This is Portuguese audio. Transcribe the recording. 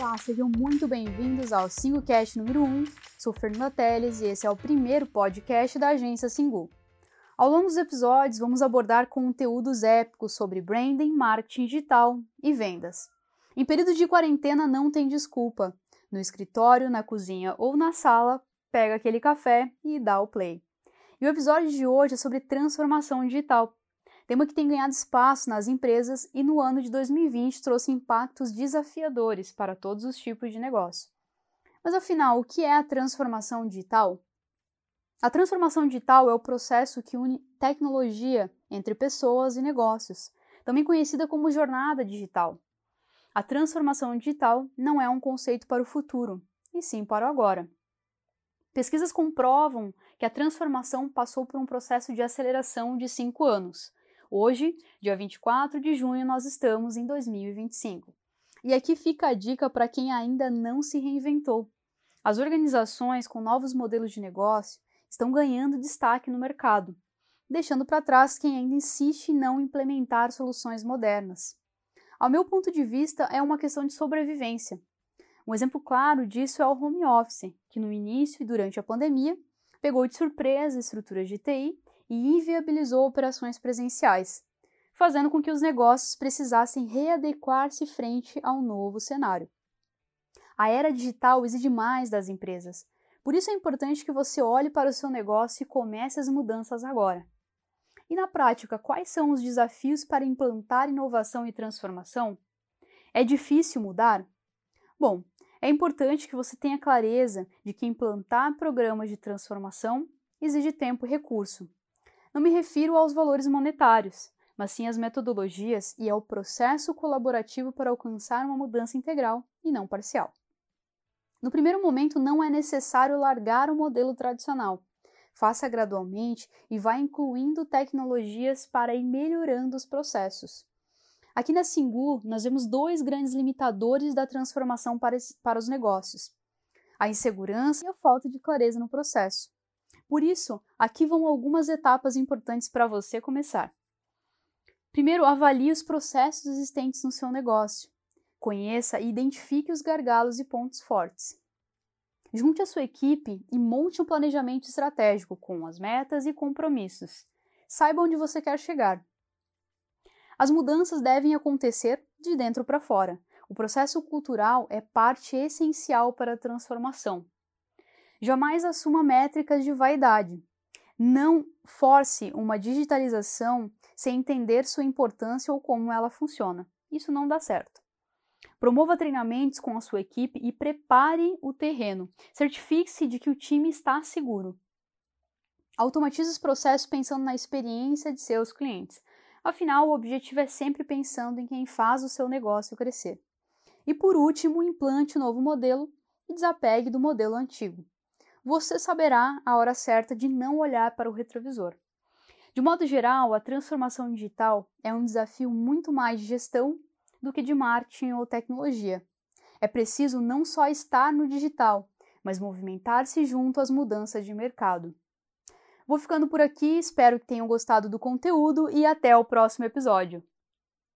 Olá, sejam muito bem-vindos ao SinguCast número 1. Sou Fernanda Teles e esse é o primeiro podcast da agência Singu. Ao longo dos episódios, vamos abordar conteúdos épicos sobre branding, marketing digital e vendas. Em período de quarentena não tem desculpa. No escritório, na cozinha ou na sala, pega aquele café e dá o play. E o episódio de hoje é sobre transformação digital, tema que tem ganhado espaço nas empresas e no ano de 2020 trouxe impactos desafiadores para todos os tipos de negócio. Mas afinal, o que é a transformação digital? A transformação digital é o processo que une tecnologia entre pessoas e negócios, também conhecida como jornada digital. A transformação digital não é um conceito para o futuro, e sim para o agora. Pesquisas comprovam que a transformação passou por um processo de aceleração de cinco anos, Hoje, dia 24 de junho, nós estamos em 2025. E aqui fica a dica para quem ainda não se reinventou. As organizações com novos modelos de negócio estão ganhando destaque no mercado, deixando para trás quem ainda insiste em não implementar soluções modernas. Ao meu ponto de vista, é uma questão de sobrevivência. Um exemplo claro disso é o home office, que no início e durante a pandemia pegou de surpresa estruturas de TI e inviabilizou operações presenciais, fazendo com que os negócios precisassem readequar-se frente ao novo cenário. A era digital exige mais das empresas, por isso é importante que você olhe para o seu negócio e comece as mudanças agora. E na prática, quais são os desafios para implantar inovação e transformação? É difícil mudar? Bom, é importante que você tenha clareza de que implantar programas de transformação exige tempo e recurso. Não me refiro aos valores monetários, mas sim às metodologias e ao processo colaborativo para alcançar uma mudança integral e não parcial. No primeiro momento, não é necessário largar o modelo tradicional. Faça gradualmente e vá incluindo tecnologias para ir melhorando os processos. Aqui na Singu, nós vemos dois grandes limitadores da transformação para, para os negócios: a insegurança e a falta de clareza no processo. Por isso, aqui vão algumas etapas importantes para você começar. Primeiro, avalie os processos existentes no seu negócio. Conheça e identifique os gargalos e pontos fortes. Junte a sua equipe e monte um planejamento estratégico com as metas e compromissos. Saiba onde você quer chegar. As mudanças devem acontecer de dentro para fora. O processo cultural é parte essencial para a transformação. Jamais assuma métricas de vaidade. Não force uma digitalização sem entender sua importância ou como ela funciona. Isso não dá certo. Promova treinamentos com a sua equipe e prepare o terreno. Certifique-se de que o time está seguro. Automatize os processos pensando na experiência de seus clientes. Afinal, o objetivo é sempre pensando em quem faz o seu negócio crescer. E por último, implante o um novo modelo e desapegue do modelo antigo você saberá a hora certa de não olhar para o retrovisor. De modo geral, a transformação digital é um desafio muito mais de gestão do que de marketing ou tecnologia. É preciso não só estar no digital, mas movimentar-se junto às mudanças de mercado. Vou ficando por aqui, espero que tenham gostado do conteúdo e até o próximo episódio.